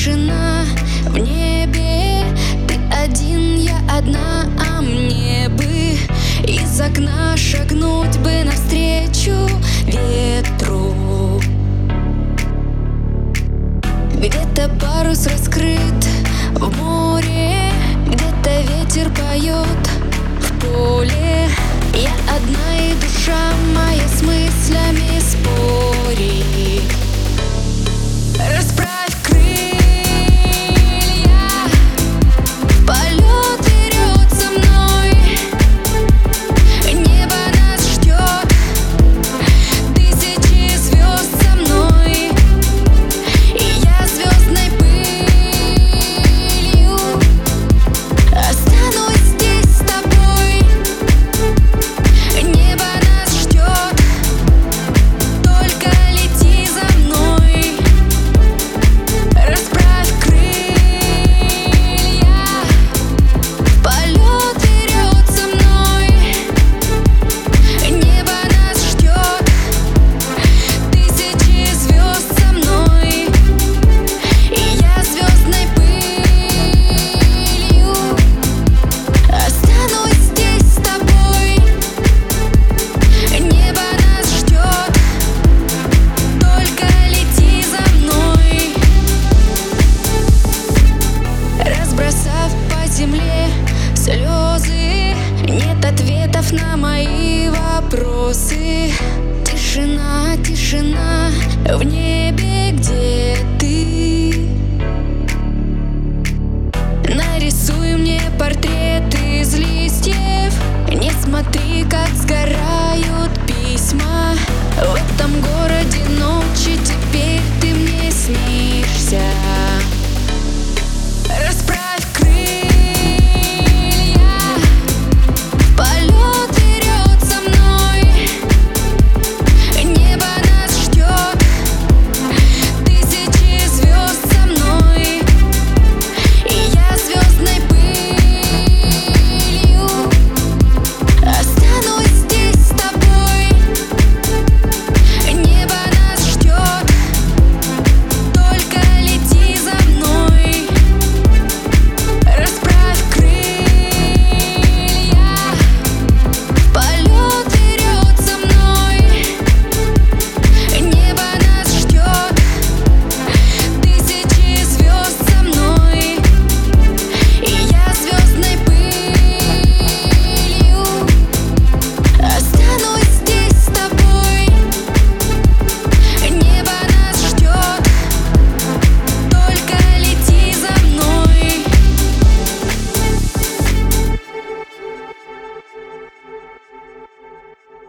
тишина в небе. Ты один, я одна, а мне бы Из окна шагнуть бы навстречу ветру. Где-то парус раскрыт в море Где-то ветер поет в поле слезы. Нет ответов на мои вопросы. Тишина, тишина. В небе